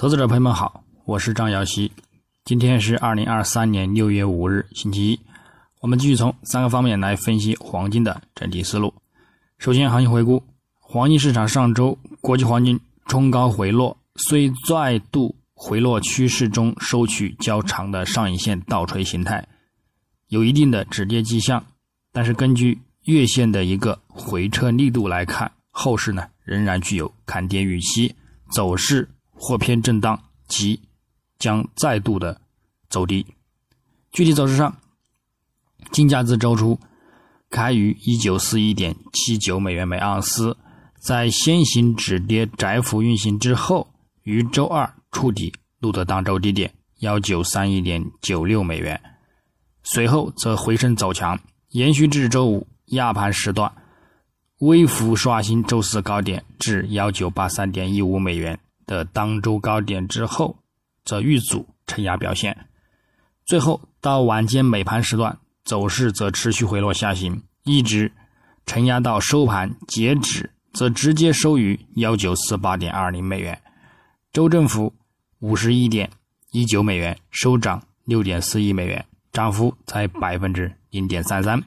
投资者朋友们好，我是张瑶希，今天是二零二三年六月五日，星期一。我们继续从三个方面来分析黄金的整体思路。首先，行情回顾，黄金市场上周国际黄金冲高回落，虽再度回落趋势中收取较长的上影线倒锤形态，有一定的止跌迹象，但是根据月线的一个回撤力度来看，后市呢仍然具有看跌预期，走势。或偏震荡，即将再度的走低。具体走势上，金价自周初开于一九四一点七九美元每盎司，在先行止跌窄幅运行之后，于周二触底录得当周低点幺九三一点九六美元，随后则回升走强，延续至周五亚盘时段，微幅刷新周四高点至幺九八三点一五美元。的当周高点之后，则遇阻承压表现，最后到晚间美盘时段，走势则持续回落下行，一直承压到收盘截止，则直接收于幺九四八点二零美元，周振幅五十一点一九美元，收涨六点四亿美元，涨幅在百分之零点三三。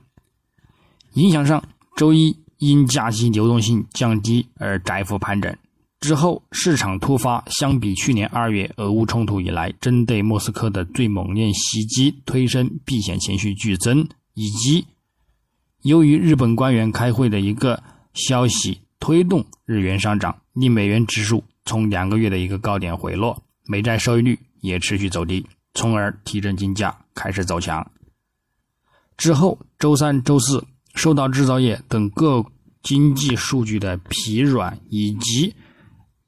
影响上，周一因加息流动性降低而窄幅盘整。之后，市场突发，相比去年二月俄乌冲突以来，针对莫斯科的最猛烈袭击，推升避险情绪剧增，以及由于日本官员开会的一个消息推动日元上涨，令美元指数从两个月的一个高点回落，美债收益率也持续走低，从而提振金价开始走强。之后，周三、周四受到制造业等各经济数据的疲软以及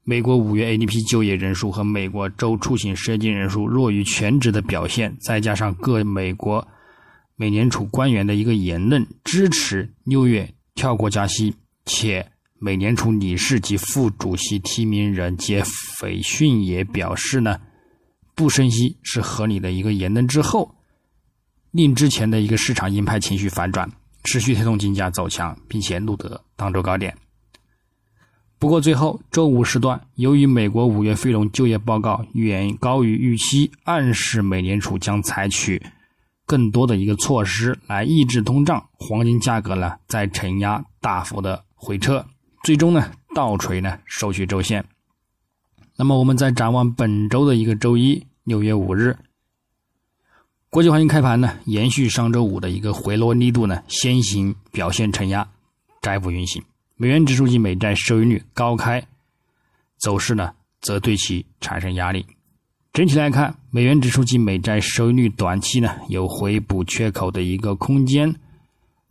美国五月 ADP 就业人数和美国州出行失业金人数弱于全值的表现，再加上各美国美联储官员的一个言论支持六月跳过加息，且美联储理事及副主席提名人杰斐逊也表示呢，不升息是合理的一个言论之后，令之前的一个市场鹰派情绪反转，持续推动金价走强，并且录得当周高点。不过，最后周五时段，由于美国五月非农就业报告远高于预期，暗示美联储将采取更多的一个措施来抑制通胀，黄金价格呢在承压大幅的回撤，最终呢倒锤呢收取周线。那么，我们在展望本周的一个周一，六月五日，国际黄金开盘呢，延续上周五的一个回落力度呢，先行表现承压，窄幅运行。美元指数及美债收益率高开，走势呢则对其产生压力。整体来看，美元指数及美债收益率短期呢有回补缺口的一个空间，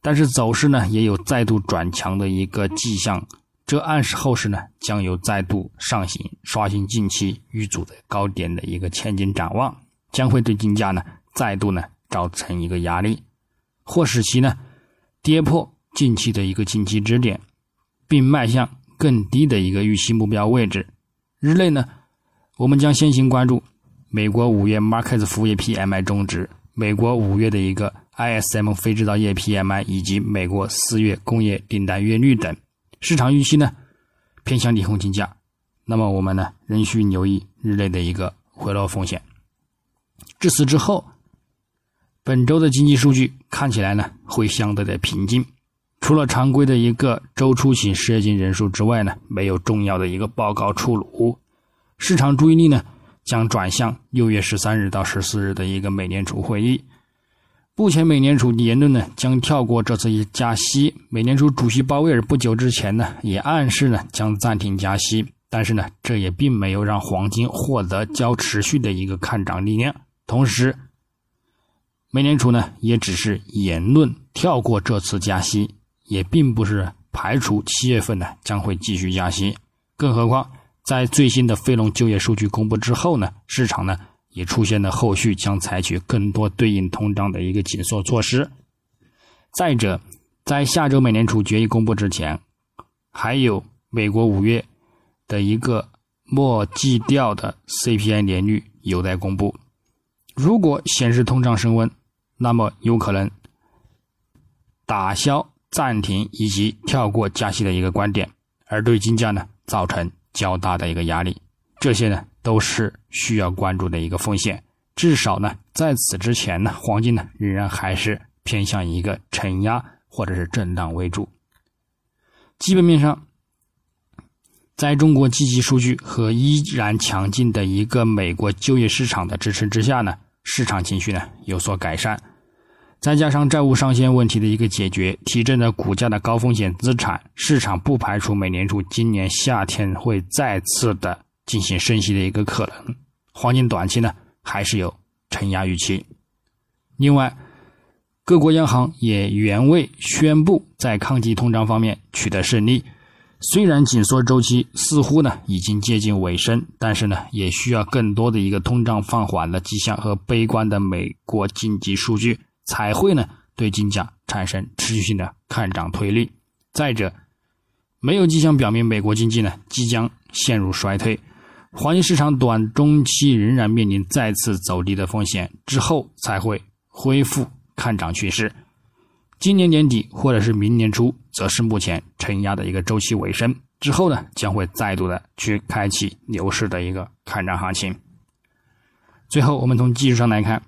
但是走势呢也有再度转强的一个迹象，这暗示后市呢将有再度上行，刷新近期遇阻的高点的一个前景展望，将会对金价呢再度呢造成一个压力，或使其呢跌破近期的一个近期支点。并迈向更低的一个预期目标位置。日内呢，我们将先行关注美国五月 Markets 服务业 PMI 中值、美国五月的一个 ISM 非制造业 PMI 以及美国四月工业订单月率等。市场预期呢偏向利空金价，那么我们呢仍需留意日内的一个回落风险。至此之后，本周的经济数据看起来呢会相对的平静。除了常规的一个周出行失业金人数之外呢，没有重要的一个报告出炉。市场注意力呢将转向六月十三日到十四日的一个美联储会议。目前美联储言论呢将跳过这次一加息。美联储主席鲍威尔不久之前呢也暗示呢将暂停加息，但是呢这也并没有让黄金获得较持续的一个看涨力量。同时，美联储呢也只是言论跳过这次加息。也并不是排除七月份呢将会继续加息，更何况在最新的非农就业数据公布之后呢，市场呢也出现了后续将采取更多对应通胀的一个紧缩措施。再者，在下周美联储决议公布之前，还有美国五月的一个末季调的 CPI 年率有待公布，如果显示通胀升温，那么有可能打消。暂停以及跳过加息的一个观点，而对金价呢造成较大的一个压力，这些呢都是需要关注的一个风险。至少呢，在此之前呢，黄金呢仍然还是偏向一个承压或者是震荡为主。基本面上，在中国积极数据和依然强劲的一个美国就业市场的支撑之下呢，市场情绪呢有所改善。再加上债务上限问题的一个解决，提振了股价的高风险资产，市场不排除美联储今年夏天会再次的进行升息的一个可能。黄金短期呢还是有承压预期。另外，各国央行也原未宣布在抗击通胀方面取得胜利。虽然紧缩周期似乎呢已经接近尾声，但是呢也需要更多的一个通胀放缓的迹象和悲观的美国经济数据。才会呢对金价产生持续性的看涨推力。再者，没有迹象表明美国经济呢即将陷入衰退，黄金市场短中期仍然面临再次走低的风险，之后才会恢复看涨趋势。今年年底或者是明年初，则是目前承压的一个周期尾声，之后呢将会再度的去开启牛市的一个看涨行情。最后，我们从技术上来看，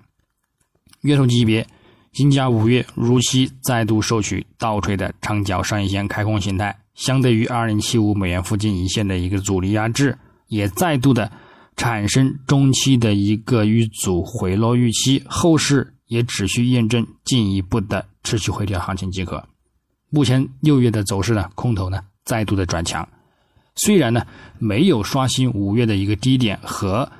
月头级别。金价五月如期再度收取倒锤的长角上影线开空形态，相对于二零七五美元附近一线的一个阻力压制，也再度的产生中期的一个遇阻回落预期，后市也只需验证进一步的持续回调行情即可。目前六月的走势呢，空头呢再度的转强，虽然呢没有刷新五月的一个低点和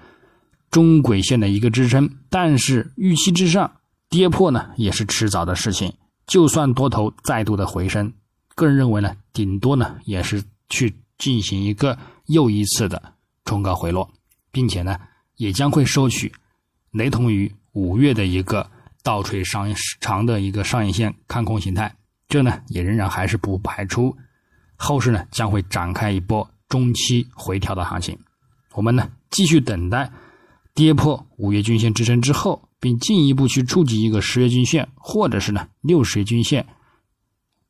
中轨线的一个支撑，但是预期之上。跌破呢也是迟早的事情，就算多头再度的回升，个人认为呢，顶多呢也是去进行一个又一次的冲高回落，并且呢也将会收取雷同于五月的一个倒锤上长的一个上影线看空形态，这呢也仍然还是不排除后市呢将会展开一波中期回调的行情，我们呢继续等待跌破五月均线支撑之后。并进一步去触及一个十月均线，或者是呢六十日均线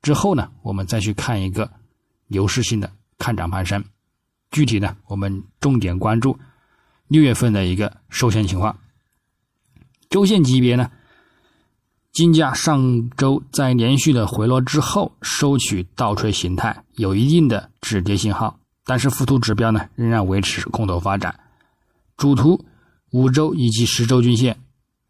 之后呢，我们再去看一个牛市性的看涨攀升。具体呢，我们重点关注六月份的一个收线情况。周线级别呢，金价上周在连续的回落之后收取倒锤形态，有一定的止跌信号，但是附图指标呢仍然维持空头发展。主图五周以及十周均线。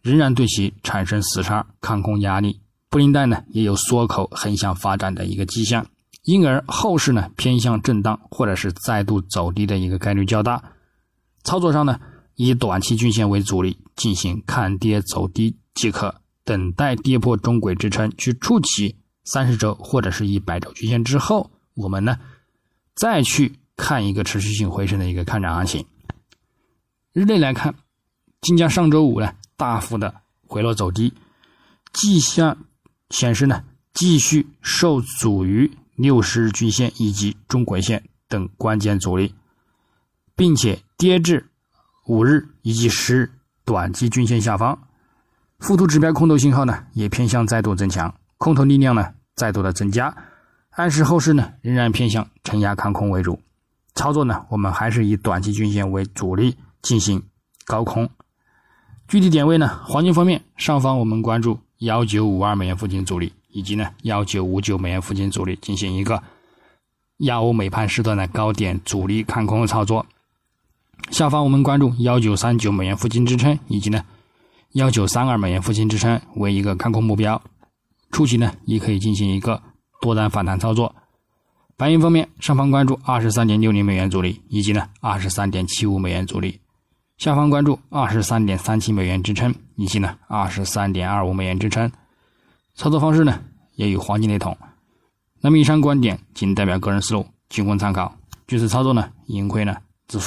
仍然对其产生死叉看空压力，布林带呢也有缩口横向发展的一个迹象，因而后市呢偏向震荡或者是再度走低的一个概率较大。操作上呢，以短期均线为主力进行看跌走低即可，等待跌破中轨支撑去触及三十周或者是一百周均线之后，我们呢再去看一个持续性回升的一个看涨行情。日内来看，金价上周五呢。大幅的回落走低，迹象显示呢，继续受阻于六十日均线以及中轨线等关键阻力，并且跌至五日以及十日短期均线下方。附图指标空头信号呢，也偏向再度增强，空头力量呢再度的增加，暗示后市呢仍然偏向承压看空为主。操作呢，我们还是以短期均线为主力进行高空。具体点位呢？黄金方面，上方我们关注幺九五二美元附近阻力，以及呢幺九五九美元附近阻力，进行一个亚欧美盘时段的高点阻力看空操作。下方我们关注幺九三九美元附近支撑，以及呢幺九三二美元附近支撑为一个看空目标。初期呢也可以进行一个多单反弹操作。白银方面，上方关注二十三点六零美元阻力，以及呢二十三点七五美元阻力。下方关注二十三点三七美元支撑，以及呢二十三点二五美元支撑。操作方式呢也与黄金雷同。那么以上观点仅代表个人思路，仅供参考。据此操作呢，盈亏呢自负。